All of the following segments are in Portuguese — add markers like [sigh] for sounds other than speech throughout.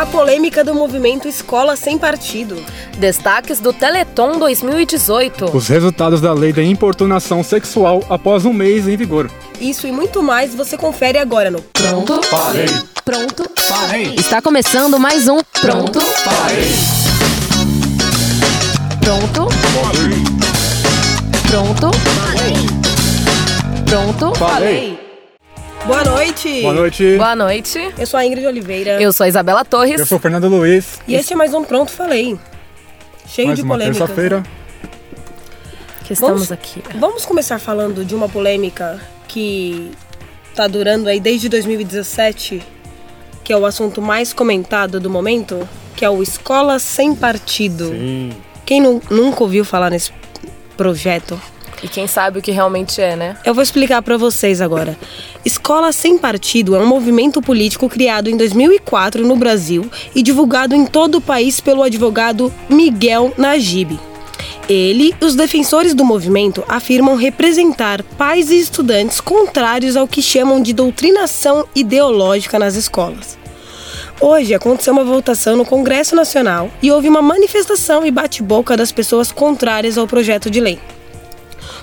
A polêmica do movimento Escola Sem Partido. Destaques do Teleton 2018. Os resultados da lei da importunação sexual após um mês em vigor. Isso e muito mais você confere agora no Pronto? Falei. Pronto? Falei. Está começando mais um Pronto? Falei. Pronto? Falei. Pronto? Pronto? Falei. Boa noite. Boa noite. Boa noite. Eu sou a Ingrid Oliveira. Eu sou a Isabela Torres. Eu sou o Fernando Luiz. E este é mais um Pronto Falei. Cheio Mais de uma polêmicas. terça-feira. Que estamos Vamos- aqui. Vamos começar falando de uma polêmica que tá durando aí desde 2017, que é o assunto mais comentado do momento, que é o Escola Sem Partido. Sim. Quem nu- nunca ouviu falar nesse projeto? E quem sabe o que realmente é, né? Eu vou explicar pra vocês agora. Escola Sem Partido é um movimento político criado em 2004 no Brasil e divulgado em todo o país pelo advogado Miguel Najib. Ele e os defensores do movimento afirmam representar pais e estudantes contrários ao que chamam de doutrinação ideológica nas escolas. Hoje aconteceu uma votação no Congresso Nacional e houve uma manifestação e bate-boca das pessoas contrárias ao projeto de lei.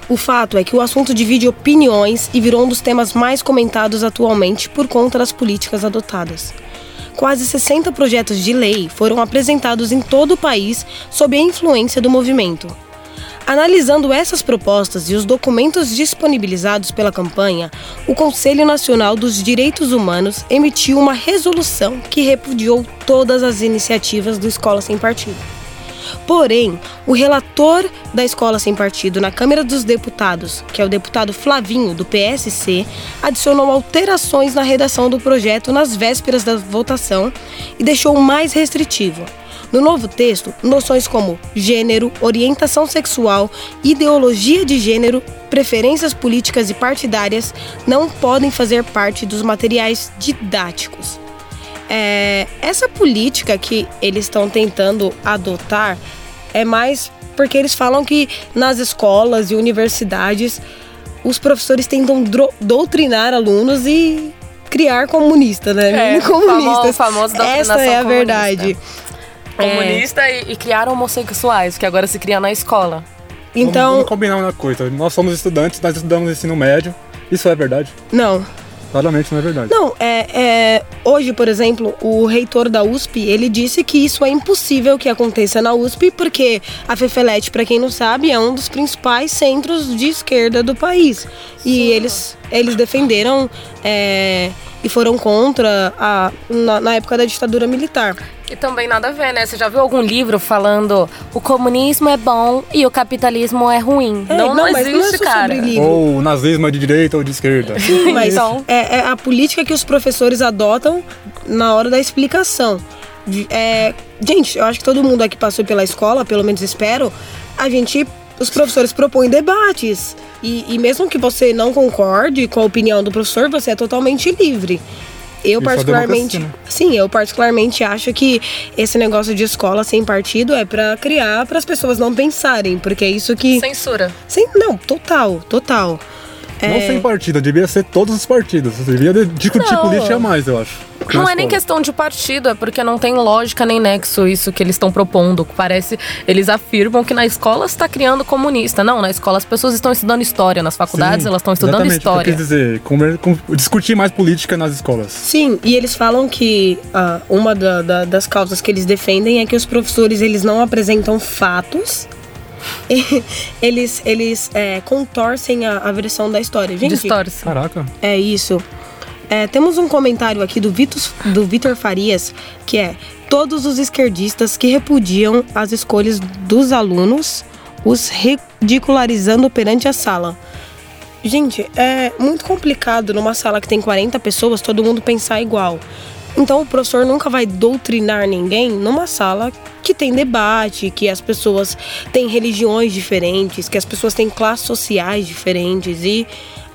O fato é que o assunto divide opiniões e virou um dos temas mais comentados atualmente por conta das políticas adotadas. Quase 60 projetos de lei foram apresentados em todo o país sob a influência do movimento. Analisando essas propostas e os documentos disponibilizados pela campanha, o Conselho Nacional dos Direitos Humanos emitiu uma resolução que repudiou todas as iniciativas do Escola Sem Partido. Porém, o relator da Escola Sem Partido na Câmara dos Deputados, que é o deputado Flavinho, do PSC, adicionou alterações na redação do projeto nas vésperas da votação e deixou mais restritivo. No novo texto, noções como gênero, orientação sexual, ideologia de gênero, preferências políticas e partidárias não podem fazer parte dos materiais didáticos. É, essa política que eles estão tentando adotar é mais porque eles falam que nas escolas e universidades os professores tentam doutrinar alunos e criar comunista, né? É, [laughs] comunistas. famo- famoso doutrinação Essa é a comunista. verdade. Comunista e, e criaram homossexuais, que agora se cria na escola. Vamos, Então, vamos combinar uma coisa. Nós somos estudantes, nós estudamos ensino médio. Isso é verdade? não. Claramente não é verdade. Não, é, é, hoje, por exemplo, o reitor da USP, ele disse que isso é impossível que aconteça na USP, porque a Fefelete, para quem não sabe, é um dos principais centros de esquerda do país. E eles, eles defenderam é, e foram contra a, na, na época da ditadura militar. E também nada a ver, né? Você já viu algum livro falando o comunismo é bom e o capitalismo é ruim? É, não, não, mas não é existe, cara. Ou o nazismo é de direita ou de esquerda. Sim, [laughs] mas Então. é, é a política que os professores adotam na hora da explicação. É, gente, eu acho que todo mundo aqui passou pela escola, pelo menos espero, a gente, os professores propõem debates. E, e mesmo que você não concorde com a opinião do professor, você é totalmente livre. Eu Isso particularmente, né? sim, eu particularmente acho que esse negócio de escola sem partido é pra criar para as pessoas não pensarem, porque é isso que Censura. Sim, não, total, total. Não É, sem partido, devia ser todos os partidos. Devia de- discutir Não. política a mais, eu acho. Não é nem questão de partido, é porque não tem lógica nem nexo isso que eles estão propondo. Parece, eles afirmam que na escola está criando comunista. Não, na escola as pessoas estão estudando história, nas faculdades Sim, elas estão estudando exatamente, o que história. Quis dizer, com- discutir mais política nas escolas. Sim, e eles falam que ah, uma da- da- das causas que eles defendem é que os professores eles não apresentam fatos. [laughs] eles eles é, contorcem a, a versão da história. Gente, Distorce. Caraca. é isso. É, temos um comentário aqui do Vitor, do Vitor Farias, que é todos os esquerdistas que repudiam as escolhas dos alunos, os ridicularizando perante a sala. Gente, é muito complicado numa sala que tem 40 pessoas todo mundo pensar igual. Então o professor nunca vai doutrinar ninguém numa sala tem debate, que as pessoas têm religiões diferentes, que as pessoas têm classes sociais diferentes e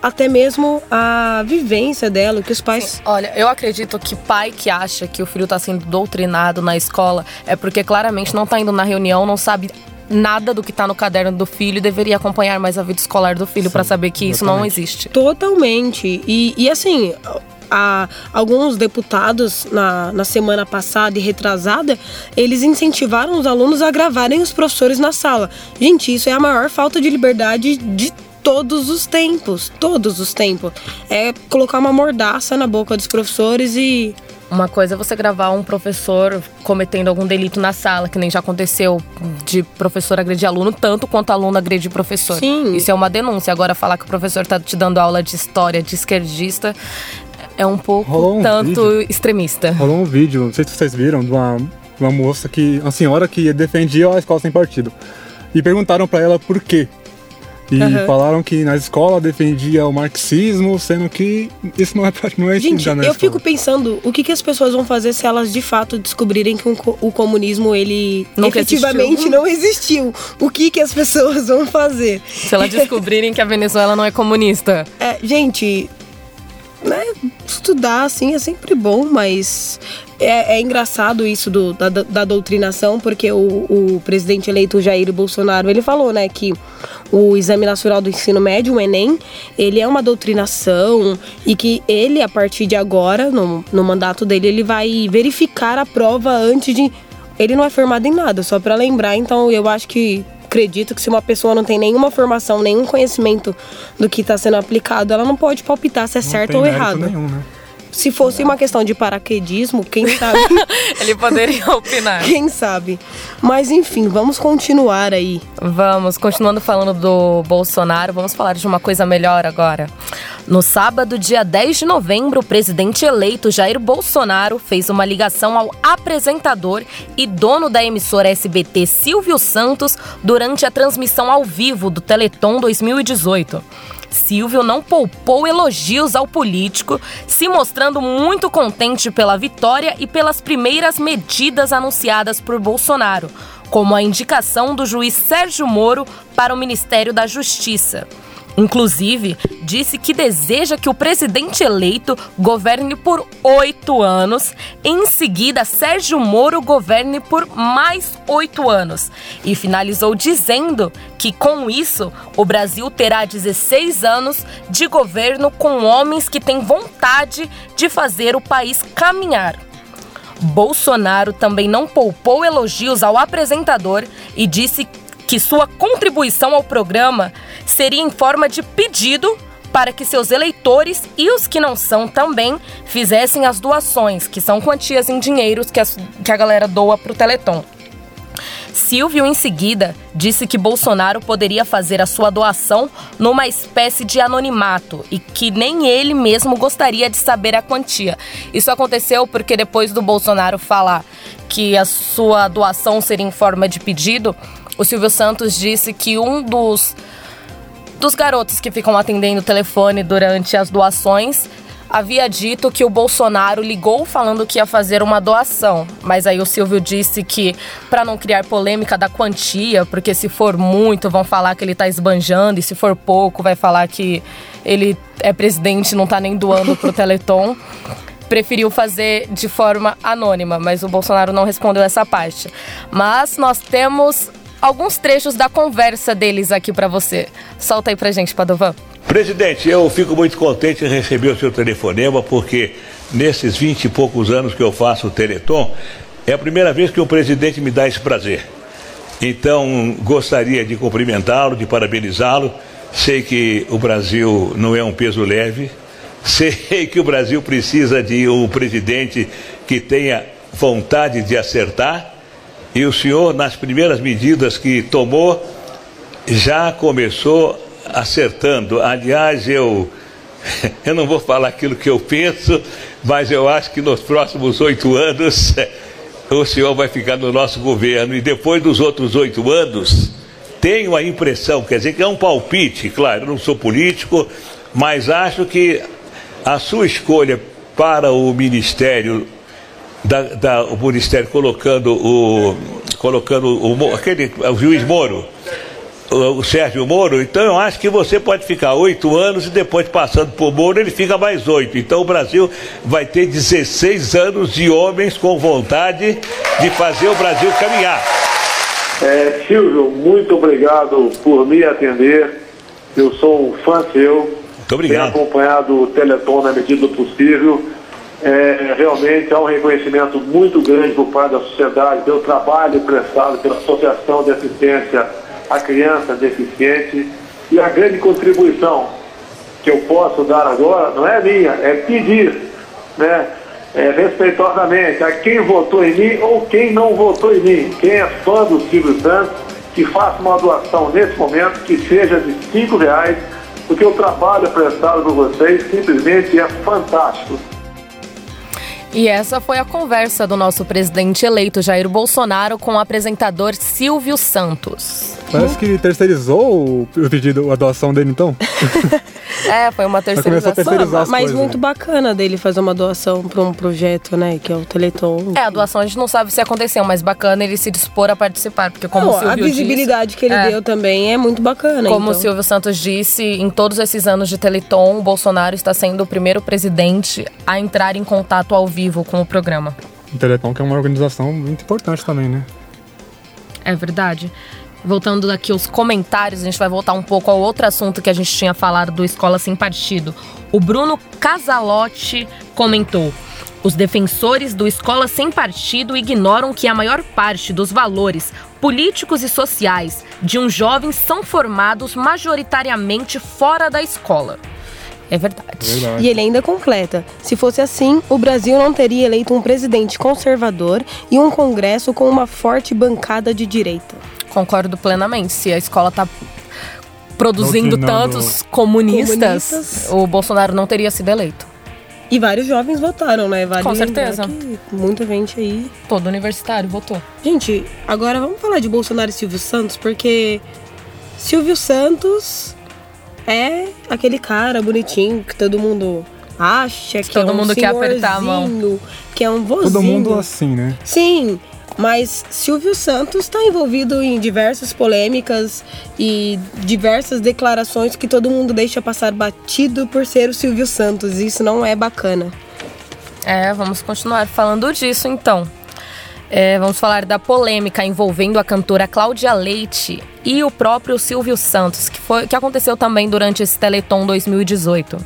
até mesmo a vivência dela, o que os pais. Olha, eu acredito que pai que acha que o filho tá sendo doutrinado na escola é porque claramente não tá indo na reunião, não sabe nada do que tá no caderno do filho e deveria acompanhar mais a vida escolar do filho pra saber que isso não existe. Totalmente. E, e assim, a, alguns deputados na, na semana passada e retrasada, eles incentivaram os alunos a gravarem os professores na sala. Gente, isso é a maior falta de liberdade de todos os tempos, todos os tempos. É colocar uma mordaça na boca dos professores e uma coisa é você gravar um professor cometendo algum delito na sala, que nem já aconteceu de professor agredir aluno, tanto quanto aluno agredir professor. Sim. Isso é uma denúncia. Agora, falar que o professor está te dando aula de história de esquerdista é um pouco um tanto vídeo. extremista. Rolou um vídeo, não sei se vocês viram, de uma, uma moça que. uma senhora que defendia a escola sem partido. E perguntaram para ela por quê. E uhum. falaram que na escola defendia o marxismo, sendo que isso não é não é Gente, eu escola. fico pensando o que, que as pessoas vão fazer se elas de fato descobrirem que o comunismo ele Nunca efetivamente existiu. não existiu. O que que as [laughs] pessoas vão fazer? Se elas descobrirem que a Venezuela não é comunista. É, gente, né, estudar assim é sempre bom, mas é, é engraçado isso do, da, da, doutrinação, porque o, o, presidente eleito Jair Bolsonaro ele falou, né, que o Exame Nacional do Ensino Médio, o Enem, ele é uma doutrinação e que ele, a partir de agora, no, no mandato dele, ele vai verificar a prova antes de. Ele não é formado em nada, só para lembrar, então eu acho que acredito que se uma pessoa não tem nenhuma formação, nenhum conhecimento do que está sendo aplicado, ela não pode palpitar se é não certo ou errado. Nenhum, né? Se fosse uma questão de paraquedismo, quem sabe? [laughs] Ele poderia opinar. [laughs] Quem sabe? Mas enfim, vamos continuar aí. Vamos, continuando falando do Bolsonaro, vamos falar de uma coisa melhor agora. No sábado, dia 10 de novembro, o presidente eleito Jair Bolsonaro fez uma ligação ao apresentador e dono da emissora SBT Silvio Santos durante a transmissão ao vivo do Teleton 2018. Silvio não poupou elogios ao político, se mostrando muito contente pela vitória e pelas primeiras medidas anunciadas por Bolsonaro, como a indicação do juiz Sérgio Moro para o Ministério da Justiça. Inclusive, disse que deseja que o presidente eleito governe por oito anos. Em seguida, Sérgio Moro governe por mais oito anos. E finalizou dizendo que, com isso, o Brasil terá 16 anos de governo com homens que têm vontade de fazer o país caminhar. Bolsonaro também não poupou elogios ao apresentador e disse que sua contribuição ao programa seria em forma de pedido para que seus eleitores e os que não são também fizessem as doações, que são quantias em dinheiros que a, que a galera doa para o Teleton. Silvio, em seguida, disse que Bolsonaro poderia fazer a sua doação numa espécie de anonimato e que nem ele mesmo gostaria de saber a quantia. Isso aconteceu porque depois do Bolsonaro falar que a sua doação seria em forma de pedido, o Silvio Santos disse que um dos, dos garotos que ficam atendendo o telefone durante as doações havia dito que o Bolsonaro ligou falando que ia fazer uma doação, mas aí o Silvio disse que para não criar polêmica da quantia, porque se for muito vão falar que ele tá esbanjando e se for pouco vai falar que ele é presidente, não tá nem doando pro Teleton. [laughs] Preferiu fazer de forma anônima, mas o Bolsonaro não respondeu essa parte. Mas nós temos alguns trechos da conversa deles aqui para você. Solta aí pra gente, Padovan. Presidente, eu fico muito contente em receber o seu telefonema, porque nesses vinte e poucos anos que eu faço o Teleton, é a primeira vez que o presidente me dá esse prazer. Então, gostaria de cumprimentá-lo, de parabenizá-lo. Sei que o Brasil não é um peso leve. [laughs] Sei que o Brasil precisa de um presidente que tenha vontade de acertar e o senhor, nas primeiras medidas que tomou, já começou acertando. Aliás, eu, [laughs] eu não vou falar aquilo que eu penso, mas eu acho que nos próximos oito anos [laughs] o senhor vai ficar no nosso governo. E depois dos outros oito anos, tenho a impressão, quer dizer que é um palpite, claro, eu não sou político, mas acho que a sua escolha para o Ministério da, da, o Ministério colocando o colocando o, aquele, o juiz Moro, o, Sérgio Moro, então eu acho que você pode ficar oito anos e depois passando por Moro ele fica mais oito. Então o Brasil vai ter 16 anos de homens com vontade de fazer o Brasil caminhar. É, Silvio, muito obrigado por me atender. Eu sou um fã seu Muito obrigado. Tenho acompanhado o Teleton na medida do possível. É, realmente há um reconhecimento muito grande por parte da sociedade pelo trabalho prestado pela Associação de Assistência à Criança Deficiente e a grande contribuição que eu posso dar agora não é minha, é pedir, né, é, respeitosamente a quem votou em mim ou quem não votou em mim, quem é fã do Silvio Santos, que faça uma doação nesse momento que seja de cinco reais, porque o trabalho prestado por vocês simplesmente é fantástico. E essa foi a conversa do nosso presidente eleito Jair Bolsonaro com o apresentador Silvio Santos. Parece que terceirizou o pedido, a doação dele, então. [laughs] é, foi uma terceirização. terceirizar Mas coisas, muito né? bacana dele fazer uma doação para um projeto, né? Que é o Teleton. É, a doação a gente não sabe se aconteceu, mas bacana ele se dispor a participar, porque como Não, o Silvio a visibilidade disse, que ele é, deu também é muito bacana. Como então. o Silvio Santos disse, em todos esses anos de Teleton, o Bolsonaro está sendo o primeiro presidente a entrar em contato ao vivo com o programa. O Teleton, que é uma organização muito importante também, né? É verdade. Voltando aqui aos comentários, a gente vai voltar um pouco ao outro assunto que a gente tinha falado do Escola Sem Partido. O Bruno Casalotti comentou: Os defensores do Escola Sem Partido ignoram que a maior parte dos valores políticos e sociais de um jovem são formados majoritariamente fora da escola. É verdade. Verdade. E ele ainda completa: se fosse assim, o Brasil não teria eleito um presidente conservador e um Congresso com uma forte bancada de direita. Concordo plenamente. Se a escola tá produzindo tantos comunistas, comunistas. o Bolsonaro não teria sido eleito. E vários jovens votaram, né? Vale Com certeza. que muita gente aí. Todo universitário votou. Gente, agora vamos falar de Bolsonaro e Silvio Santos, porque Silvio Santos é aquele cara bonitinho que todo mundo acha que Todo é um mundo quer apertar a mão. senhorzinho, que é um vozinho. Todo mundo assim, né? Sim, mas Silvio Santos está envolvido em diversas polêmicas e diversas declarações que todo mundo deixa passar batido por ser o Silvio Santos. Isso não é bacana. É, vamos continuar falando disso então. É, vamos falar da polêmica envolvendo a cantora Cláudia Leite e o próprio Silvio Santos, que, foi, que aconteceu também durante esse Teleton 2018.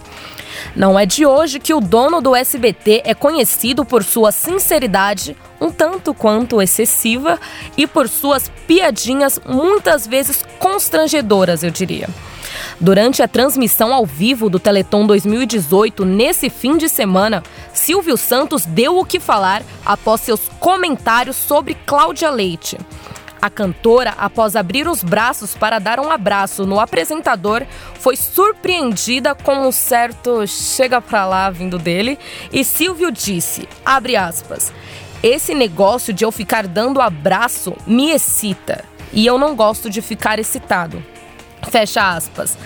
Não é de hoje que o dono do SBT é conhecido por sua sinceridade, um tanto quanto excessiva, e por suas piadinhas muitas vezes constrangedoras, eu diria. Durante a transmissão ao vivo do Teleton 2018, nesse fim de semana, Silvio Santos deu o que falar após seus comentários sobre Cláudia Leite. A cantora, após abrir os braços para dar um abraço no apresentador, foi surpreendida com um certo chega pra lá vindo dele e Silvio disse, abre aspas, esse negócio de eu ficar dando abraço me excita e eu não gosto de ficar excitado. Fecha aspas.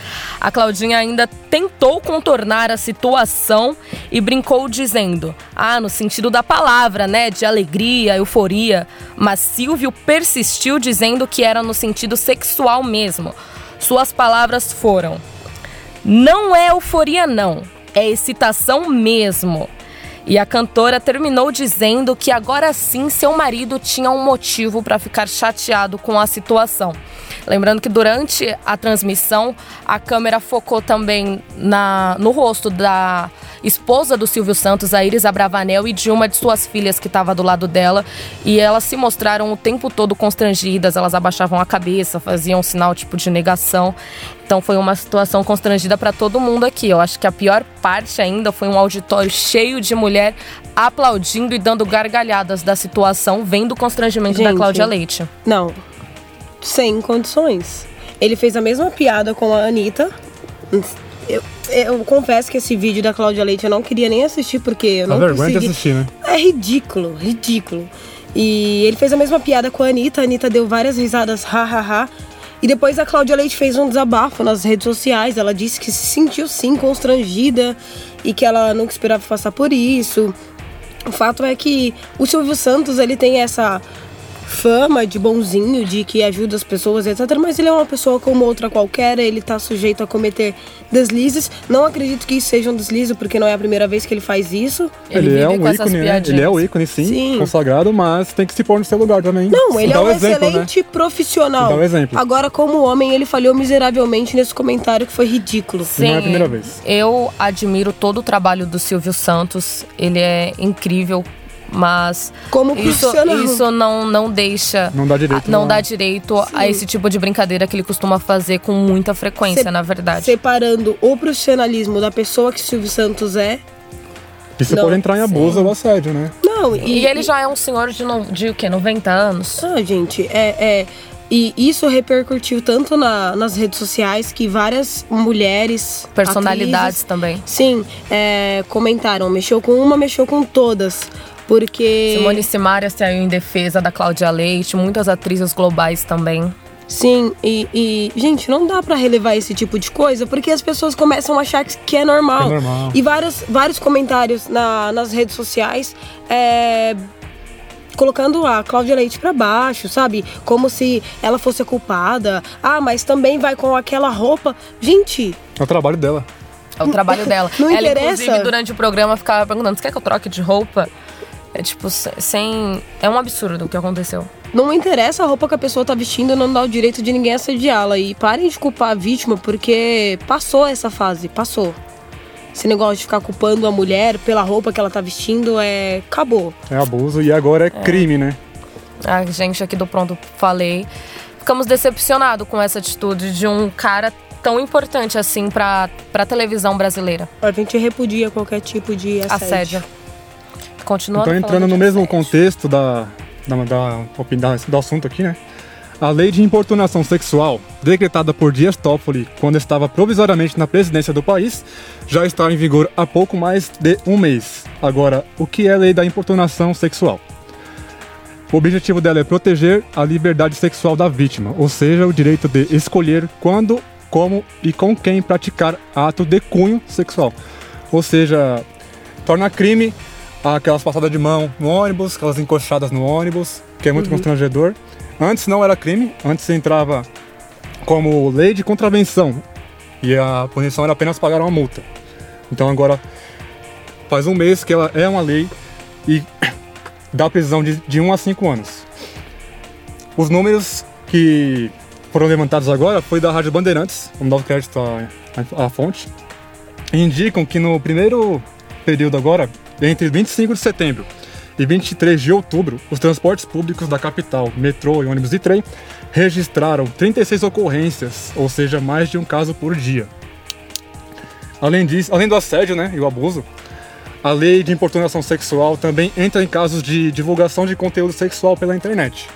A Claudinha ainda tentou contornar a situação e brincou dizendo: Ah, no sentido da palavra, né? De alegria, euforia. Mas Silvio persistiu dizendo que era no sentido sexual mesmo. Suas palavras foram: Não é euforia, não. É excitação mesmo. E a cantora terminou dizendo que agora sim seu marido tinha um motivo para ficar chateado com a situação. Lembrando que durante a transmissão a câmera focou também na, no rosto da esposa do Silvio Santos, a Iris Abravanel, e de uma de suas filhas que estava do lado dela. E elas se mostraram o tempo todo constrangidas, elas abaixavam a cabeça, faziam um sinal tipo de negação. Então foi uma situação constrangida para todo mundo aqui. Eu acho que a pior parte ainda foi um auditório cheio de mulher aplaudindo e dando gargalhadas da situação, vendo o constrangimento da Gente. Cláudia Leite. Não. Sem condições. Ele fez a mesma piada com a Anitta. Eu, eu confesso que esse vídeo da Cláudia Leite eu não queria nem assistir, porque eu não vergonha de consegui. assistir, né? É ridículo, ridículo. E ele fez a mesma piada com a Anitta. A Anitta deu várias risadas, ha, ha, ha. E depois a Cláudia Leite fez um desabafo nas redes sociais. Ela disse que se sentiu sim constrangida e que ela nunca esperava passar por isso. O fato é que o Silvio Santos ele tem essa fama de bonzinho, de que ajuda as pessoas, etc. Mas ele é uma pessoa como outra qualquer, ele tá sujeito a cometer deslizes. Não acredito que isso seja um deslize, porque não é a primeira vez que ele faz isso. Ele, Ele é vive um com essas ícone, né? piadinhas. Ele é o ícone, sim, Sim. consagrado, mas tem que se pôr no seu lugar também. Não, ele Dá é um exemplo, né? excelente profissional. Dá um exemplo. Agora, como homem, ele falhou miseravelmente nesse comentário que foi ridículo. Não é a primeira vez. Eu admiro todo o trabalho do Silvio Santos. Ele é incrível, mas Como isso, isso não, não deixa. Não dá direito Não a- dá direito a esse tipo de brincadeira que ele costuma fazer com muita frequência, Se- na verdade. Separando o profissionalismo da pessoa que Silvio Santos é. Isso Não, pode entrar em abuso ou assédio, né? Não, E, ele já é um senhor de, no, de o quê? 90 anos? Ah, gente, é, é. E isso repercutiu tanto na- nas redes sociais que várias mulheres. Personalidades atrizes, também. sim, é, comentaram. Mexeu com uma, mexeu com todas. Porque. Simone Simaria saiu em defesa da Cláudia Leite, muitas atrizes globais também. Sim, e, e, gente, não dá pra relevar esse tipo de coisa porque as pessoas começam a achar que- é normal. É normal. E vários, vários comentários na- nas redes sociais é, colocando a Cláudia Leite pra baixo, sabe? Como se ela fosse a culpada. Ah, mas também vai com aquela roupa. Gente, É o trabalho dela. É o trabalho [laughs] dela. Não Ela, interessa. inclusive, durante o programa ficava perguntando: você quer que eu troque de roupa? É tipo, se- sem. É um absurdo o que aconteceu. não interessa a roupa que a pessoa tá vestindo, não dá o direito de ninguém assediá-la. E parem de culpar a vítima porque passou essa fase, passou. Esse negócio de ficar culpando a mulher pela roupa que ela tá vestindo é. acabou. É abuso e agora é crime, né? A gente aqui do Pronto Falei. Ficamos decepcionados com essa atitude de um cara tão importante assim pra, pra televisão brasleira. A gente repudia qualquer tipo de assédio. Assédio. Continuando. Então, entrando no mesmo contexto da, da, da, da- do assunto aqui, né? A lei de importunação sexual, decretada por Dias Toffoli quando estava provisoriamente na presidência do país, já está em vigor há pouco mais de um mês. Agora, o que é a lei da importunação sexual? O objetivo dela é proteger a liberdade sexual da vítima, ou seja, o direito de escolher quando, como e com quem praticar ato de cunho sexual. Ou seja, torna crime aquelas passadas de mão no ônibus, aquelas encoxadas no ônibus, que é muito constrangedor. Antes não era crime, antes entrava como lei de contravenção e a punição era apenas pagar uma multa. Então agora faz um mês que ela é uma lei e [coughs] dá prisão de, de 1 a 5 anos. Os números que foram levantados agora foi da Rádio Bandeirantes, vamos dar o crédito à, à fonte, indicam que no primeiro período agora, entre 25 de setembro e 23 de outubro, os transportes públicos da capital, metrô e ônibus de trem, registraram 36 ocorrências, ou seja, mais de um caso por dia. Além disso, além do assédio né, e o abuso, a lei de importunação sexual também entra em casos de divulgação de conteúdo sexual pela internet.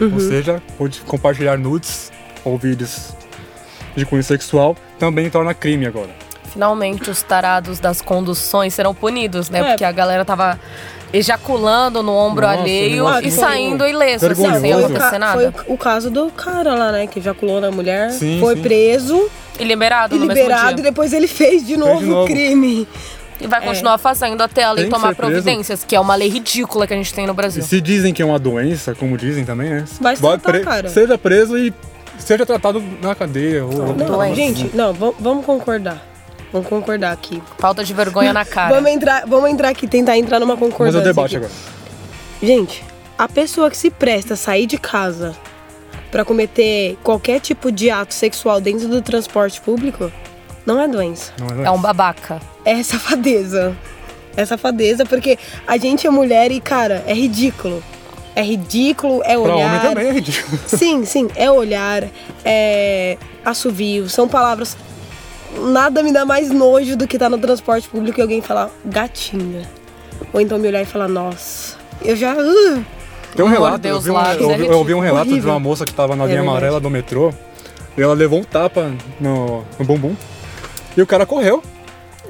Ou seja, pode compartilhar nudes ou vídeos de cunho sexual também torna crime agora. Finalmente os tarados das conduções serão punidos, né? É. Porque a galera tava ejaculando no ombro Nossa, alheio e saindo ileso, assim, sem acontecer nada. foi o caso do cara lá, né? Que ejaculou na mulher, Sim, foi sim. preso E liberado e no liberado, mesmo e depois ele fez de novo de novo. o crime. E vai continuar fazendo até a lei Tem tomar ser providências, que é uma lei ridícula que a gente tem no E Brasil. se dizem que é uma doença, como dizem também, né? Vai se tratar, cara. Seja preso e seja tratado na cadeia. Ou Não, Doença. gente, não, vamos concordar. Vamos concordar aqui. Falta de vergonha na cara. Vamos entrar, vamos entrar aqui, tentar entrar numa concordância. ao debate aqui. agora. Gente, a pessoa que se presta a sair de casa pra cometer qualquer tipo de ato sexual dentro do transporte público não é doença. Não é É doença. um babaca. É safadeza. É safadeza porque a gente é mulher e, cara, é ridículo. É ridículo, é Pra olhar. homem também é ridículo. Sim, sim, é olhar, é assovio, são palavras. Nada me dá mais nojo do que estar no transporte público e alguém falar gatinha. Ou então me olhar e falar, nossa. Eu já. uh, Tem um relato, Mordeu eu os vi, um, eu é ouvi- eu ouvi um relato de horrível. uma moça que tava na É linha verdade. amarela do metrô e ela levou um tapa no, no bumbum e o cara correu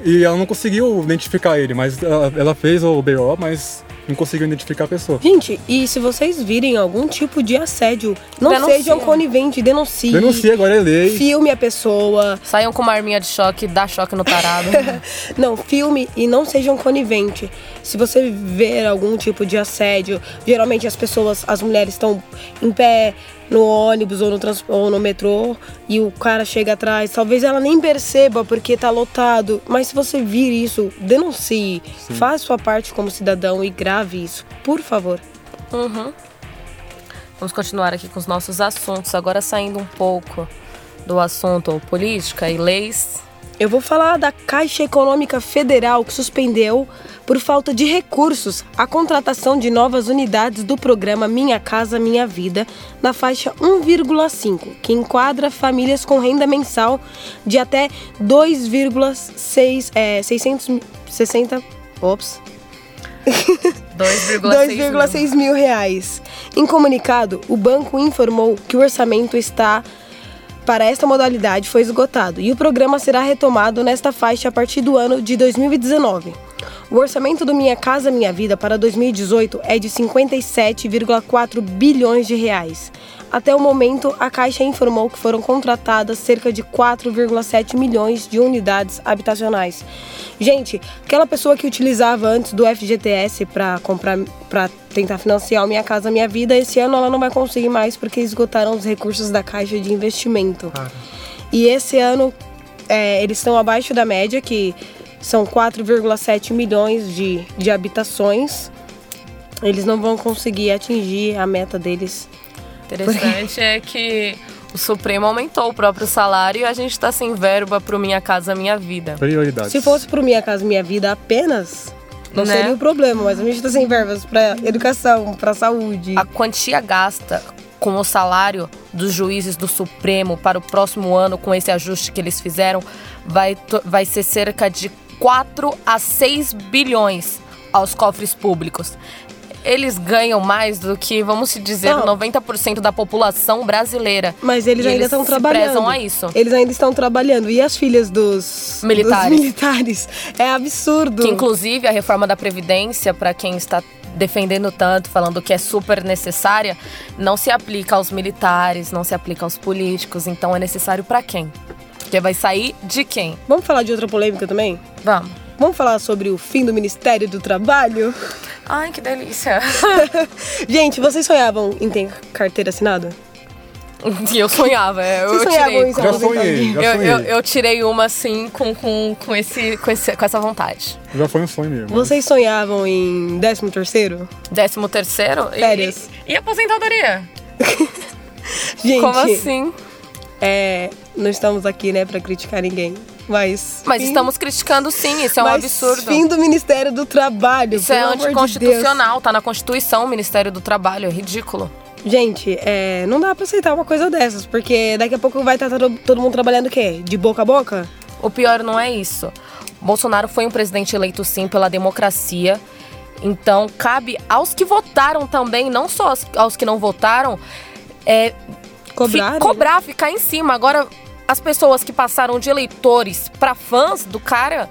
e ela não conseguiu identificar ele, mas ela, ela fez o BO, mas não conseguiam identificar a pessoa. Gente, e se vocês virem algum tipo de assédio, não Denuncia. sejam coniventes, denuncie. Denuncia, agora é lei. Filme a pessoa. Saiam com uma arminha de choque, dá choque no tarado. [laughs] Não, filme e não sejam coniventes. Se você ver algum tipo de assédio, geralmente as pessoas, as mulheres estão em pé no ônibus ou no, trans, ou no metrô e o cara chega atrás, talvez ela nem perceba porque tá lotado, mas se você vir isso, denuncie, faça sua parte como cidadão e grave isso, por favor. Uhum. Vamos continuar aqui com os nossos assuntos. Agora saindo um pouco do assunto política e leis. Eu vou falar da Caixa Econômica Federal que suspendeu, por falta de recursos, a contratação de novas unidades do programa Minha Casa Minha Vida na faixa 1,5, que enquadra famílias com renda mensal de até 2,6 é, 660 ops, [laughs] 2,6 2,6 mil reais. Em comunicado, o banco informou que o orçamento está para esta modalidade foi esgotado e o programa será retomado nesta faixa a partir do ano de 2019. O orçamento do Minha Casa Minha Vida para 2018 é de 57,4 bilhões de reais. Até o momento, a Caixa informou que foram contratadas cerca de 4,7 milhões de unidades habitacionais. Gente, aquela pessoa que utilizava antes do FGTS para comprar, para tentar financiar Minha Casa Minha Vida, esse ano ela não vai conseguir mais porque esgotaram os recursos da Caixa de Investimento. E esse ano é, eles estão abaixo da média, que são 4,7 milhões de, de habitações. Eles não vão conseguir atingir a meta deles. Interessante é que o Supremo aumentou o próprio salário e a gente tá sem verba pro Minha Casa Minha Vida. Prioridades. Se fosse pro Minha Casa Minha Vida apenas, não Né? seria o problema, mas a gente tá sem verbas pra educação, pra saúde. A quantia gasta com o salário dos juízes do Supremo para o próximo ano, com esse ajuste que eles fizeram, vai, vai ser cerca de 4 a 6 bilhões aos cofres públicos. Eles ganham mais do que, vamos se dizer, Não. 90% da população brasileira. Mas eles E ainda eles estão trabalhando. prezam a isso. Eles ainda estão trabalhando. E as filhas dos Militares. dos militares? É absurdo. Que inclusive a reforma da Previdência, para quem está defendendo tanto, falando que é super necessária, não se aplica aos militares, não se aplica aos políticos. Então é necessário para quem? Porque vai sair de quem? Vamos falar de outra polêmica também? Vamos. Vamos falar sobre o fim do Ministério do Trabalho? Ai, que delícia. [laughs] Gente, vocês sonhavam em ter carteira assinada? E [laughs] eu sonhava, é, eu, eu tirei. Já sonhei, já Eu, sonhei. eu, eu tirei uma assim com, com, com, esse, com, esse, com essa vontade. Já foi um sonho mesmo. Vocês sonhavam em 13 terceiro? Décimo terceiro? e- Férias. E, aposentadoria? [laughs] Gente, Como assim? é, não estamos aqui, né, pra criticar ninguém. Mas. Mas fim- estamos criticando sim, isso é um mas absurdo. Fim do Ministério do Trabalho. Isso é amor de anticonstitucional, tá na Constituição, o Ministério do Trabalho, é ridículo. Gente, é, não dá pra aceitar uma coisa dessas, porque daqui a pouco vai estar todo, todo mundo trabalhando o quê? De boca a boca? O pior não é isso. Bolsonaro foi um presidente eleito sim pela democracia. Então, cabe aos que votaram também, não só aos, aos que não votaram, é, Cobrar. fi- cobrar, ficar em cima. Agora, as pessoas que passaram de eleitores para fãs do cara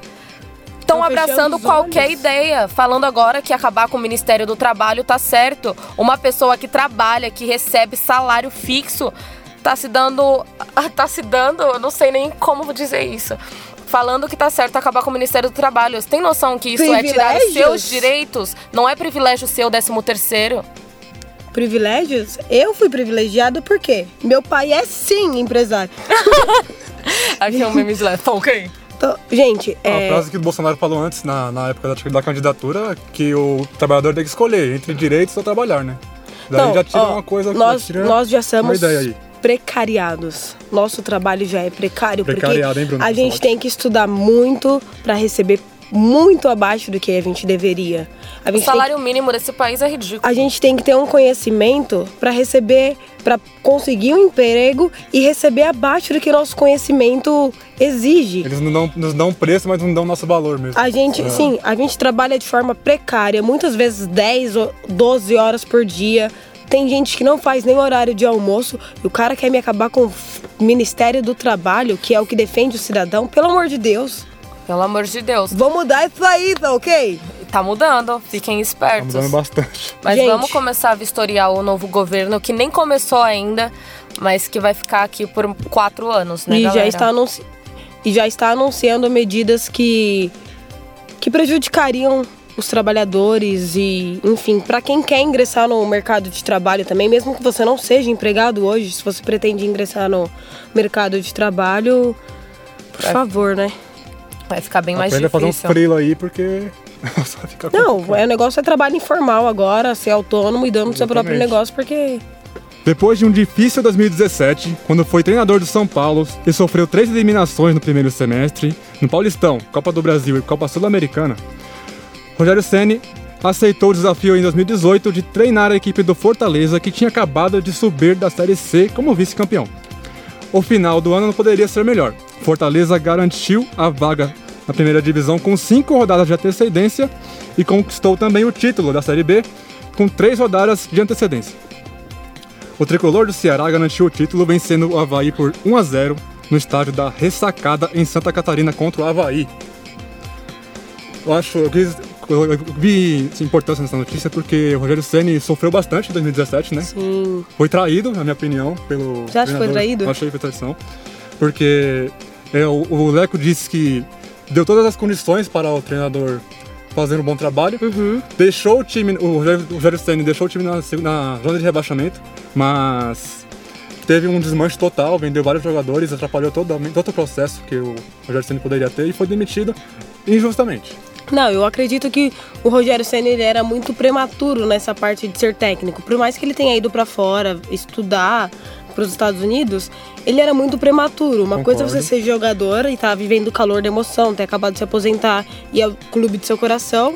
estão abraçando qualquer olhos. ideia, falando agora que acabar com o Ministério do Trabalho tá certo. Uma pessoa que trabalha, que recebe salário fixo, tá se dando. [laughs] tá se dando, eu não sei nem como dizer isso. Falando que tá certo acabar com o Ministério do Trabalho. Você tem noção que isso é tirar os seus direitos? Não é privilégio seu, 13 terceiro? Privilégios? Eu fui privilegiada porque meu pai é sim empresário. [laughs] Aqui é um meme de leve. Tá ok? Então, gente, A é, frase que o Bolsonaro falou antes, na, na época da, da candidatura, que o trabalhador tem que escolher entre direitos ou trabalhar, né? Daí Não, já tira ó, uma coisa nós, já tira nós já somos ideia aí. precariados. Nosso trabalho já é precário Precariado, porque hein, Bruno? a gente tem que estudar muito para receber muito abaixo do que a gente deveria. A O gente tem salário mínimo desse país é ridículo. a gente tem que ter um conhecimento para receber, para conseguir um emprego e receber abaixo do que nosso conhecimento exige. Eles não dão, nos dão preço, mas não dão nosso valor mesmo. A gente, É. sim, a gente trabalha de forma precária, muitas vezes 10 ou 12 horas por dia. Tem gente que não faz nem horário de almoço e o cara quer me acabar com o Ministério do Trabalho, que é o que defende o cidadão. Pelo amor de Deus, Pelo amor de Deus. vamos mudar isso aí, tá ok? Tá mudando, fiquem Tá espertos. mudando bastante. Mas Gente. vamos começar a vistoriar o novo governo, que nem começou ainda, mas que vai ficar aqui por quatro anos, né, e, galera? já está anunci... e já está anunciando medidas que, que prejudicariam os trabalhadores e, enfim, para quem quer ingressar no mercado de trabalho também, mesmo que você não seja empregado hoje, se você pretende ingressar no mercado de trabalho, por É. favor, né? Vai ficar bem mais Aprenda a fazer difícil. freela aí, porque [laughs] só fica Não, complicado. é, o negócio é trabalho informal agora, ser autônomo e dando seu próprio negócio, porque Depois de um difícil 2017, quando foi treinador do São Paulo e sofreu três eliminações no primeiro semestre, no Paulistão, Copa do Brasil e Copa Sul-Americana, Rogério Ceni aceitou o desafio em 2018 de treinar a equipe do Fortaleza que tinha acabado de subir da Série C como vice-campeão. O final do ano não poderia ser melhor. Fortaleza garantiu a vaga na primeira divisão com cinco rodadas de antecedência e conquistou também o título da Série B com três rodadas de antecedência. O tricolor do Ceará garantiu o título vencendo o Havaí por 1 a 0 no estádio da Ressacada em Santa Catarina contra o Havaí. Eu acho, eu, quis, eu, eu vi importância nessa notícia porque o Rogério Ceni sofreu bastante em 2017, né? sim. Foi traído, na minha opinião, pelo. Você acha que foi traído? Eu achei que foi traição. Porque é, o, o Leco disse que deu todas as condições para o treinador fazer um bom trabalho. Uhum. Deixou o time, o Rogério, Ceni deixou o time na, na zona de rebaixamento, mas teve um desmanche total, vendeu vários jogadores, atrapalhou totalmente todo o processo que o Rogério Ceni poderia ter e foi demitido injustamente. Não, eu acredito que o Rogério Senna ele era muito prematuro nessa parte de ser técnico. Por mais que ele tenha ido pra fora estudar para os Estados Unidos, ele era muito prematuro. Uma coisa é você Concordo. ser jogador e estar vivendo o calor da emoção, ter acabado de se aposentar e é o clube do seu coração.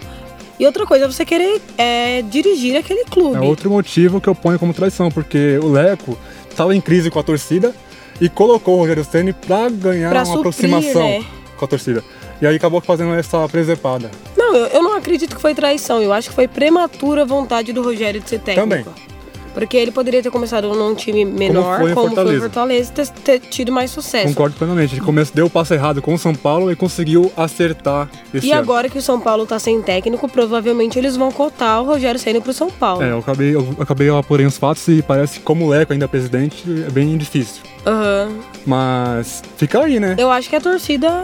E outra coisa é você querer é, dirigir aquele clube. É outro motivo que eu ponho como traição, porque o Leco estava em crise com a torcida e colocou o Rogério Ceni para ganhar Pra uma suprir, aproximação né? com a torcida. E aí acabou fazendo essa presepada. Não, eu, eu não acredito que foi traição. Eu acho que foi prematura vontade do Rogério de ser técnico. Também. Porque ele poderia ter começado num time menor, foi como foi o Fortaleza. Fortaleza, e ter, ter tido mais sucesso. Concordo plenamente. Ele começou, deu o passo errado com o São Paulo e conseguiu acertar esse E ano. agora que o São Paulo tá sem técnico, provavelmente eles vão cotar o Rogério Senna pro São Paulo. É, eu acabei, eu acabei apurando os fatos e parece que como o Leco ainda é presidente, é bem difícil. Aham. Mas fica aí, né? Eu acho que a torcida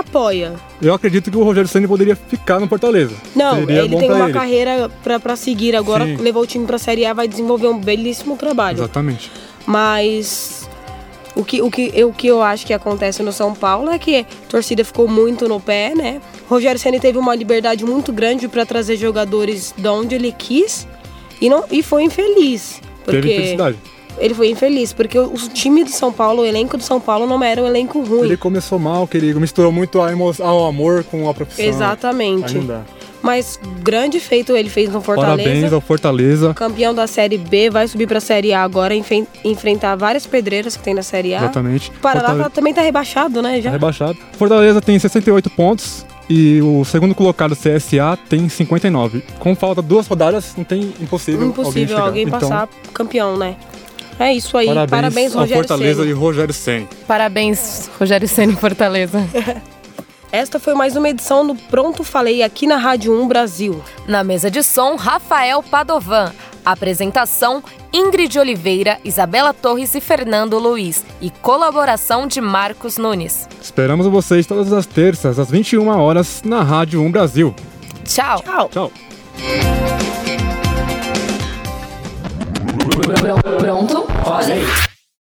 apoia. Eu acredito que o Rogério Ceni poderia ficar no Fortaleza. Não, Seria ele tem uma ele. carreira pra, pra seguir agora, Sim. levou o time pra Série A, vai desenvolver um belíssimo trabalho. Exatamente. Mas o que, o, que, o que eu acho que acontece no São Paulo é que a torcida ficou muito no pé, né? Rogério Ceni teve uma liberdade muito grande pra trazer jogadores de onde ele quis e, não, e foi infeliz. Porque Teve felicidade. Ele foi infeliz, porque o, time do São Paulo, o elenco do São Paulo não era um elenco ruim. Ele começou mal, que ele misturou muito a ao amor com a profissão. Exatamente. Dá. Mas grande feito ele fez no Fortaleza. Parabéns ao Fortaleza. Campeão da Série B, vai subir pra Série A agora, enfen- enfrentar várias pedreiras que tem na Série A. Exatamente. O Paraná Fortaleza- também tá rebaixado, né? Já. Tá rebaixado. Fortaleza tem 68 pontos e o segundo colocado, CSA, tem 59. Com falta duas rodadas, não tem impossível, Impossível alguém, alguém, chegar. passar campeão, né? É isso aí. Parabéns, parabéns, Rogério Fortaleza Ceni. e Rogério Ceni. Parabéns, Rogério Senna em Fortaleza. [laughs] Esta foi mais uma edição do Pronto Falei aqui na Rádio 1 Brasil. Na mesa de som, Rafael Padovan. Apresentação, Ingrid Oliveira, Isabela Torres e Fernando Luiz. E colaboração de Marcos Nunes. Esperamos vocês todas as terças, às 21 horas, na Rádio 1 Brasil. Tchau. Tchau. Tchau. Pronto? Falei.